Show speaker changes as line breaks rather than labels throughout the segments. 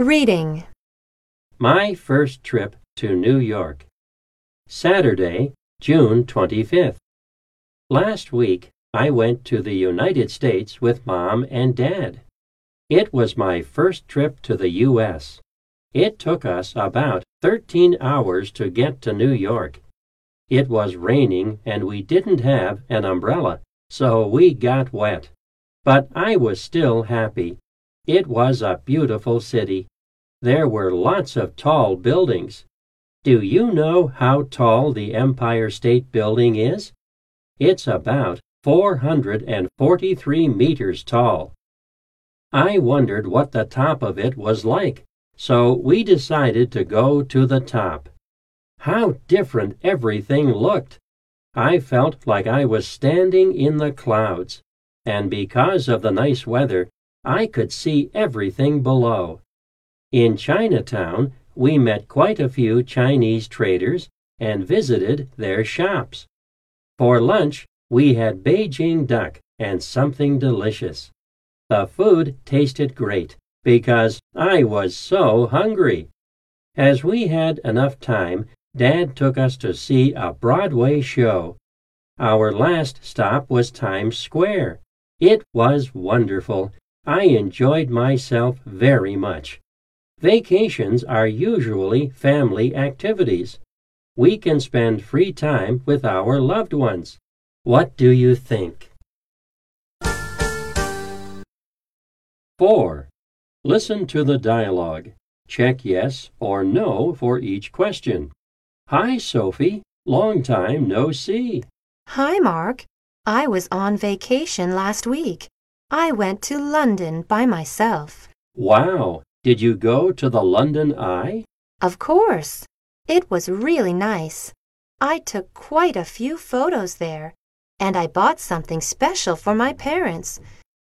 Reading.
My first trip to New York. Saturday, June 25th. Last week, I went to the United States with Mom and Dad. It was my first trip to the U.S. It took us about 13 hours to get to New York. It was raining and we didn't have an umbrella, so we got wet. But I was still happy. It was a beautiful city. There were lots of tall buildings. Do you know how tall the Empire State Building is? It's about 443 meters tall. I wondered what the top of it was like, so we decided to go to the top. How different everything looked! I felt like I was standing in the clouds, and because of the nice weather, I could see everything below. In Chinatown, we met quite a few Chinese traders and visited their shops. For lunch, we had Beijing duck and something delicious. The food tasted great because I was so hungry. As we had enough time, Dad took us to see a Broadway show. Our last stop was Times Square. It was wonderful. I enjoyed myself very much. Vacations are usually family activities. We can spend free time with our loved ones. What do you think? 4. Listen to the dialogue. Check yes or no for each question. Hi, Sophie. Long time no see.
Hi, Mark. I was on vacation last week. I went to London by myself.
Wow. Did you go to the London Eye?
Of course. It was really nice. I took quite a few photos there, and I bought something special for my parents.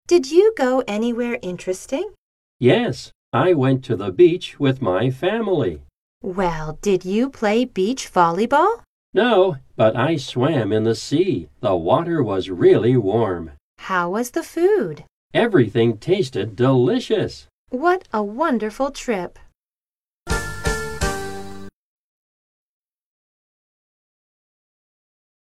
Did you go anywhere interesting?
Yes. I went to the beach with my family.
Well, did you play beach volleyball?
No, but I swam in the sea. The water was really warm.
How was the food?
Everything tasted delicious.
What a wonderful trip!